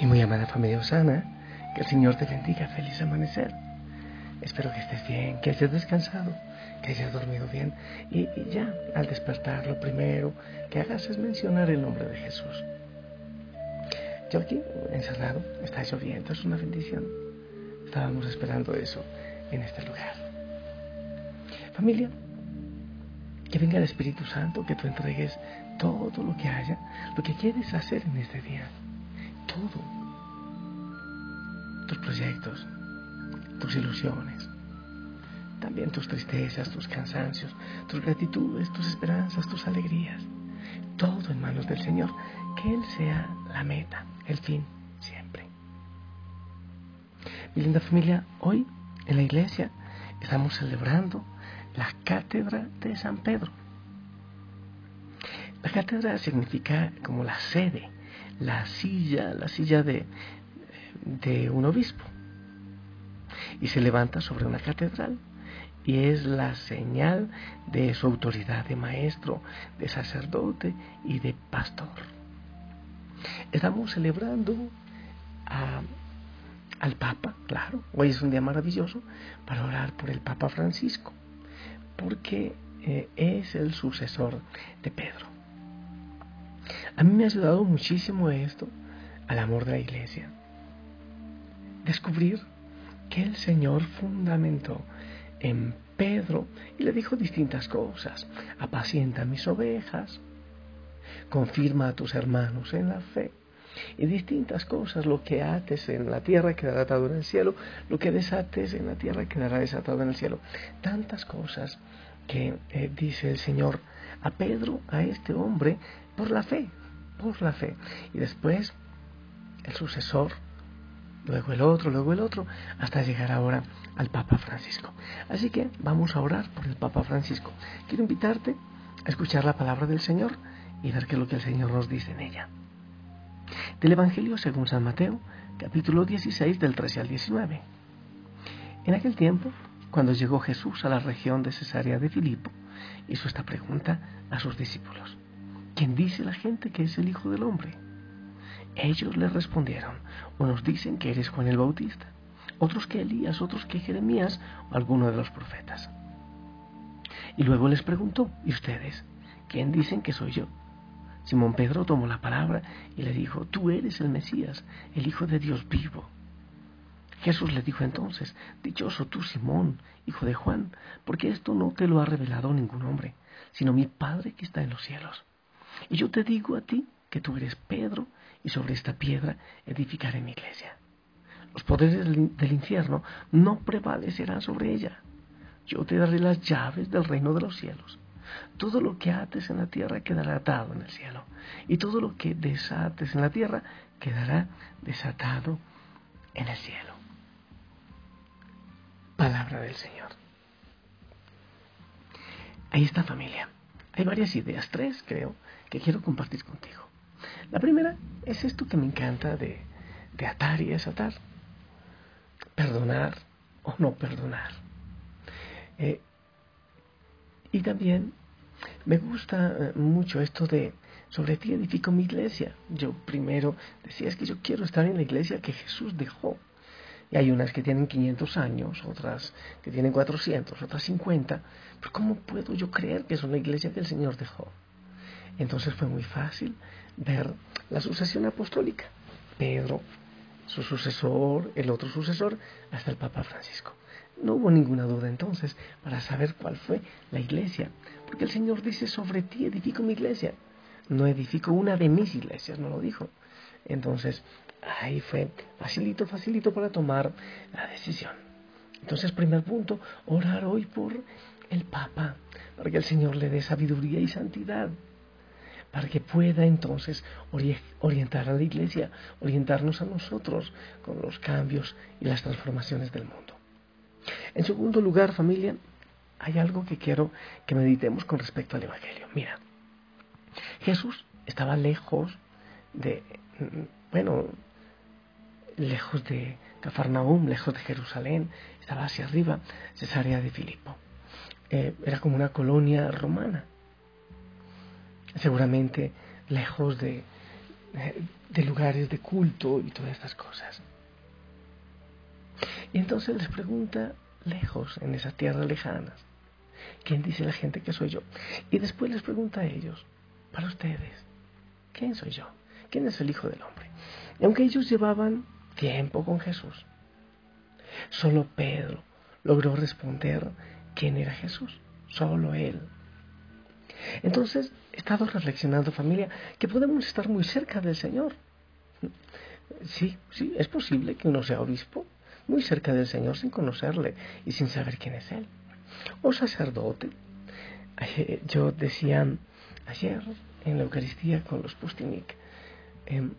Y muy amada familia Osana, que el Señor te bendiga. Feliz amanecer. Espero que estés bien, que hayas descansado, que hayas dormido bien. Y, ya, al despertar, lo primero que hagas es mencionar el nombre de Jesús. Yo aquí, encerrado, está lloviendo, es una bendición. Estábamos esperando eso en este lugar. Familia, que venga el Espíritu Santo, que tú entregues todo lo que haya, lo que quieres hacer en este día Tus proyectos, tus ilusiones, también tus tristezas, tus cansancios, tus gratitudes, tus esperanzas, tus alegrías. Todo en manos del Señor. Que Él sea la meta, el fin, siempre. Mi linda familia, hoy en la iglesia estamos celebrando la cátedra de San Pedro. La cátedra significa como la sede, la silla, la silla de, de un obispo. Y se levanta sobre una catedral y es la señal de su autoridad de maestro, de sacerdote y de pastor. Estamos celebrando al Papa, claro, hoy es un día maravilloso para orar por el Papa Francisco, porque eh, es el sucesor de Pedro. A mí me ha ayudado muchísimo esto al amor de la iglesia. Descubrir que el Señor fundamentó en Pedro y le dijo distintas cosas. Apacienta mis ovejas, confirma a tus hermanos en la fe. Y distintas cosas, lo que ates en la tierra quedará atado en el cielo, lo que desates en la tierra quedará desatado en el cielo. Tantas cosas que eh, dice el Señor a Pedro, a este hombre, por la fe, por la fe. Y después el sucesor, luego el otro, luego el otro, hasta llegar ahora al Papa Francisco. Así que vamos a orar por el Papa Francisco. Quiero invitarte a escuchar la palabra del Señor y ver qué es lo que el Señor nos dice en ella. Del Evangelio según San Mateo, capítulo 16 del 13 al 19. En aquel tiempo, cuando llegó Jesús a la región de Cesarea de Filipo, hizo esta pregunta a sus discípulos. ¿Quién dice la gente que es el Hijo del Hombre? Ellos le respondieron, unos dicen que eres Juan el Bautista, otros que Elías, otros que Jeremías o alguno de los profetas. Y luego les preguntó, ¿y ustedes? ¿Quién dicen que soy yo? Simón Pedro tomó la palabra y le dijo, tú eres el Mesías, el Hijo de Dios vivo. Jesús le dijo entonces, Dichoso tú, Simón, hijo de Juan, porque esto no te lo ha revelado ningún hombre, sino mi Padre que está en los cielos. Y yo te digo a ti que tú eres Pedro y sobre esta piedra edificaré mi iglesia. Los poderes del infierno no prevalecerán sobre ella. Yo te daré las llaves del reino de los cielos. Todo lo que ates en la tierra quedará atado en el cielo. Y todo lo que desates en la tierra quedará desatado en el cielo. Palabra del Señor. Ahí está familia. Hay varias ideas, tres creo, que quiero compartir contigo. La primera es esto que me encanta de, atar y desatar. Perdonar o no perdonar. Eh, y también me gusta eh, mucho esto de sobre ti edifico mi iglesia. Yo primero decía es que yo quiero estar en la iglesia que Jesús dejó. Y hay unas que tienen 500 años, otras que tienen 400, otras 50. Pero ¿cómo puedo yo creer que es una iglesia que el Señor dejó? Entonces fue muy fácil ver la sucesión apostólica. Pedro, su sucesor, el otro sucesor, hasta el Papa Francisco. No hubo ninguna duda entonces para saber cuál fue la iglesia, porque el Señor dice, sobre ti edifico mi iglesia. No edifico una de mis iglesias, no lo dijo. Entonces, ahí fue facilito, facilito para tomar la decisión. Entonces, primer punto, orar hoy por el Papa, para que el Señor le dé sabiduría y santidad para que pueda entonces orientar a la iglesia, orientarnos a nosotros con los cambios y las transformaciones del mundo. En segundo lugar, familia, hay algo que quiero que meditemos con respecto al Evangelio. Mira, Jesús estaba lejos de, bueno, lejos de Cafarnaúm, lejos de Jerusalén, estaba hacia arriba, Cesarea de Filipo. Eh, era como una colonia romana seguramente lejos de, eh, de lugares de culto y todas estas cosas. Y entonces les pregunta lejos, en esas tierras lejanas, ¿quién dice la gente que soy yo? Y después les pregunta a ellos, para ustedes, ¿quién soy yo? ¿Quién es el Hijo del Hombre? Y aunque ellos llevaban tiempo con Jesús, solo Pedro logró responder quién era Jesús, solo él. Entonces, he estado reflexionando familia que podemos estar muy cerca del Señor. Sí, sí, es posible que uno sea obispo, muy cerca del Señor sin conocerle y sin saber quién es Él. O sacerdote. Yo decía ayer en la Eucaristía con los Pustinik em,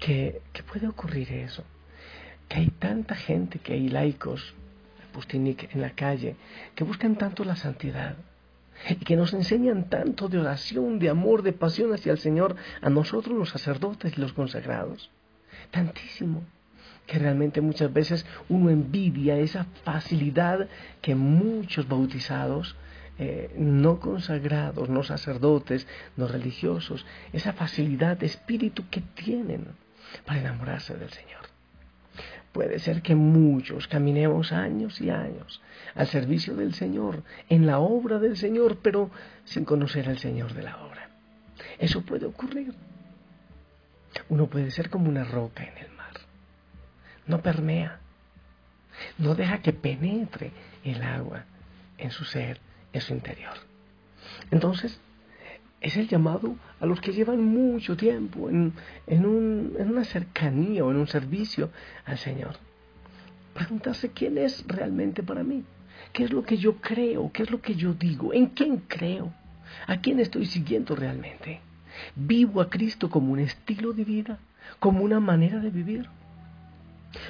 que, que, puede ocurrir eso, que hay tanta gente, que hay laicos, Pustinik en la calle, que buscan tanto la santidad y que nos enseñan tanto de oración, de amor, de pasión hacia el Señor, a nosotros los sacerdotes y los consagrados. Tantísimo que realmente muchas veces uno envidia esa facilidad que muchos bautizados, eh, no consagrados, no sacerdotes, no religiosos, esa facilidad de espíritu que tienen para enamorarse del Señor. Puede ser que muchos caminemos años y años al servicio del Señor, en la obra del Señor, pero sin conocer al Señor de la obra. Eso puede ocurrir. Uno puede ser como una roca en el no permea, no deja que penetre el agua en su ser, en su interior. Entonces, es el llamado a los que llevan mucho tiempo en, una cercanía o en un servicio al Señor. Preguntarse quién es realmente para mí, qué es lo que yo creo, qué es lo que yo digo, en quién creo, a quién estoy siguiendo realmente. Vivo a Cristo como un estilo de vida, como una manera de vivir.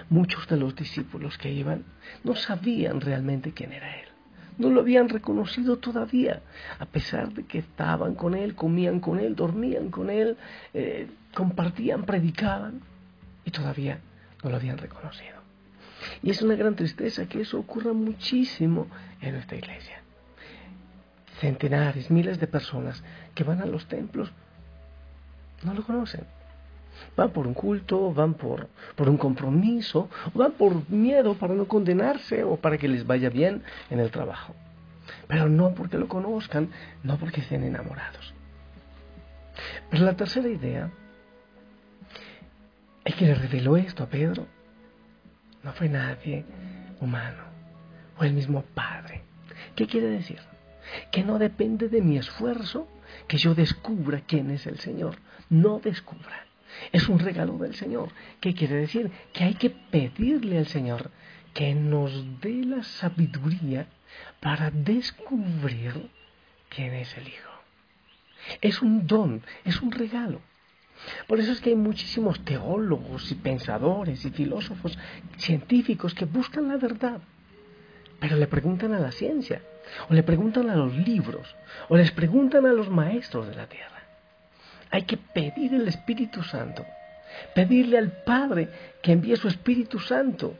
Muchos de los discípulos que iban no sabían realmente quién era Él. No lo habían reconocido todavía, a pesar de que estaban con Él, comían con Él, dormían con Él, eh, compartían, predicaban, y todavía no lo habían reconocido. Y es una gran tristeza que eso ocurra muchísimo en nuestra iglesia. Centenares, miles de personas que van a los templos no lo conocen, van por un culto, van por, por un compromiso, van por miedo para no condenarse o para que les vaya bien en el trabajo. Pero no porque lo conozcan, no porque estén enamorados. Pero la tercera idea, el que le reveló esto a Pedro, no fue nadie humano, fue el mismo Padre. ¿Qué quiere decir? Que no depende de mi esfuerzo que yo descubra quién es el Señor. No descubra. Es un regalo del Señor. ¿Qué quiere decir? Que hay que pedirle al Señor que nos dé la sabiduría para descubrir quién es el Hijo. Es un don, es un regalo. Por eso es que hay muchísimos teólogos y pensadores y filósofos científicos que buscan la verdad, pero le preguntan a la ciencia, o le preguntan a los libros, o les preguntan a los maestros de la tierra. Hay que pedir el Espíritu Santo, pedirle al Padre que envíe su Espíritu Santo,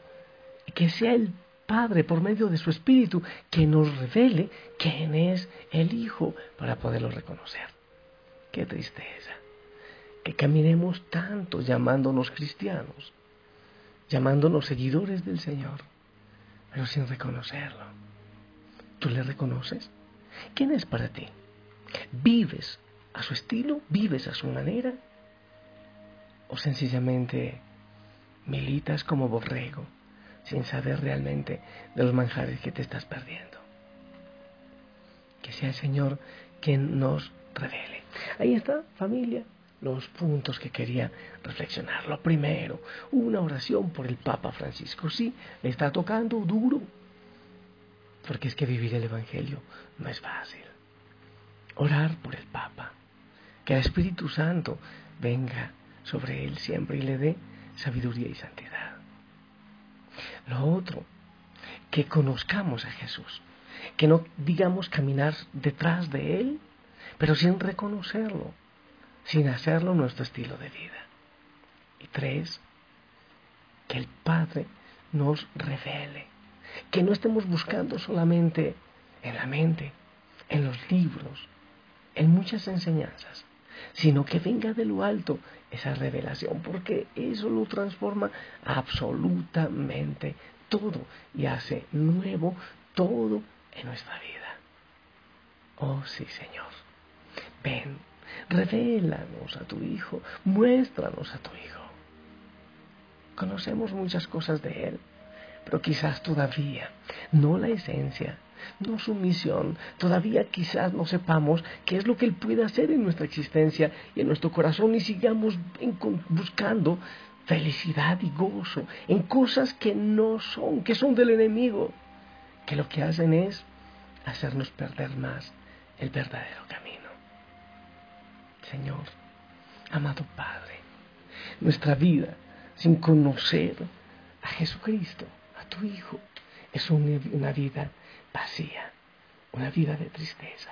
que sea el Padre por medio de su Espíritu que nos revele quién es el Hijo para poderlo reconocer. Qué tristeza que caminemos tanto llamándonos cristianos, llamándonos seguidores del Señor, pero sin reconocerlo. ¿Tú le reconoces? ¿Quién es para ti? ¿Vives a su estilo? ¿Vives a su manera? ¿O sencillamente militas como borrego sin saber realmente de los manjares que te estás perdiendo? Que sea el Señor quien nos revele. Ahí está, familia, los puntos que quería reflexionar. Lo primero, una oración por el Papa Francisco. Sí, le está tocando duro, porque es que vivir el Evangelio no es fácil. Orar por el Papa que el Espíritu Santo venga sobre él siempre y le dé sabiduría y santidad. Lo otro, que conozcamos a Jesús, que no digamos caminar detrás de Él, pero sin reconocerlo, sin hacerlo nuestro estilo de vida. Y tres, que el Padre nos revele, que no estemos buscando solamente en la mente, en los libros, en muchas enseñanzas, sino que venga de lo alto esa revelación, porque eso lo transforma absolutamente todo y hace nuevo todo en nuestra vida. Oh sí, Señor. Ven, revélanos a tu Hijo, muéstranos a tu Hijo. Conocemos muchas cosas de Él, pero quizás todavía no la esencia, no su misión. Todavía quizás no sepamos qué es lo que Él puede hacer en nuestra existencia y en nuestro corazón y sigamos buscando felicidad y gozo en cosas que no son, que son del enemigo, que lo que hacen es hacernos perder más el verdadero camino. Señor, amado Padre, nuestra vida sin conocer a Jesucristo, a tu Hijo, es una vida vacía, una vida de tristeza.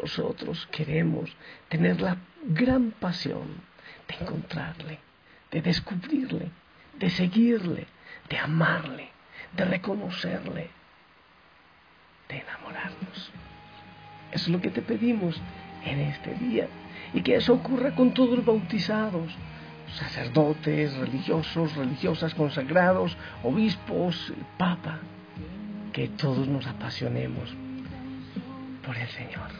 Nosotros queremos tener la gran pasión de encontrarle, de descubrirle, de seguirle, de amarle, de reconocerle, de enamorarnos. Eso es lo que te pedimos en este día y que eso ocurra con todos los bautizados, sacerdotes, religiosos, religiosas consagrados, obispos, papa que todos nos apasionemos por el Señor.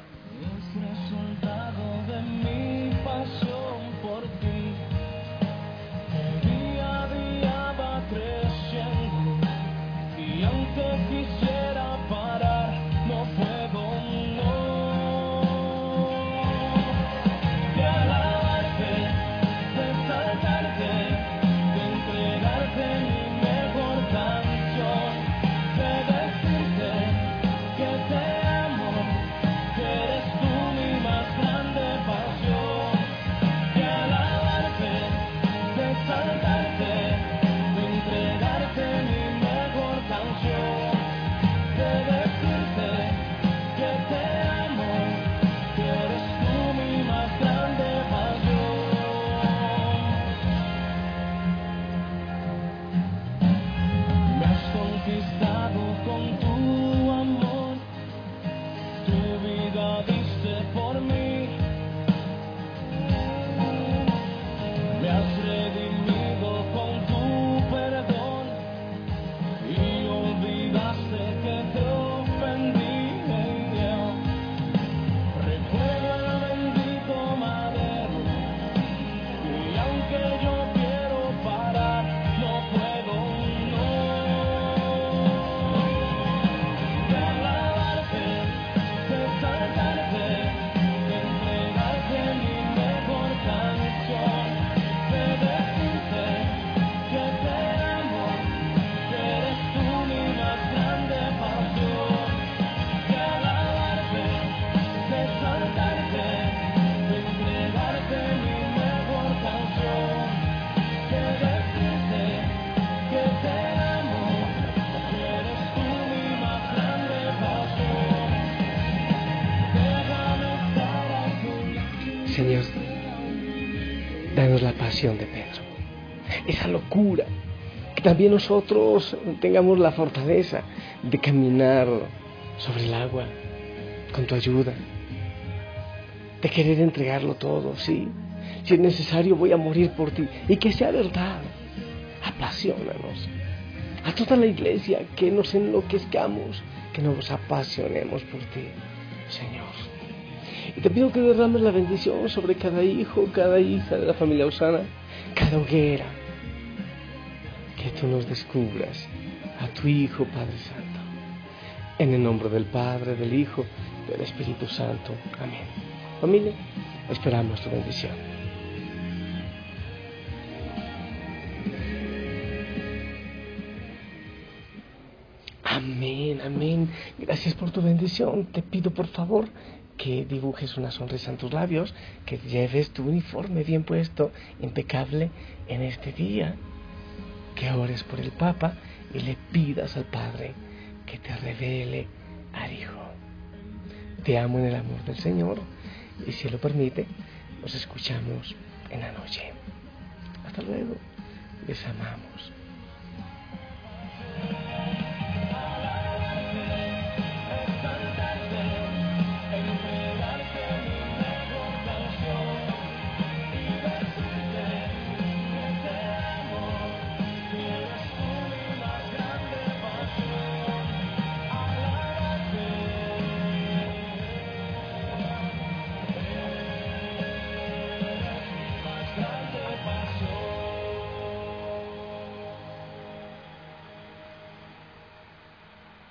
Señor, danos la pasión de Pedro, esa locura, que también nosotros tengamos la fortaleza de caminar sobre el agua con tu ayuda, de querer entregarlo todo, sí. Si es necesario, voy a morir por ti. Y que sea verdad. Apasionanos. A toda la iglesia, que nos enloquezcamos, que nos apasionemos por ti, Señor. Y te pido que derrames la bendición sobre cada hijo, cada hija de la familia Osana, cada hoguera. Que tú nos descubras a tu Hijo Padre Santo. En el nombre del Padre, del Hijo, del Espíritu Santo. Amén. Familia, esperamos tu bendición. Gracias por tu bendición. Te pido por favor que dibujes una sonrisa en tus labios, que lleves tu uniforme bien puesto, impecable en este día, que ores por el Papa y le pidas al Padre que te revele al Hijo. Te amo en el amor del Señor y si lo permite, nos escuchamos en la noche. Hasta luego, les amamos.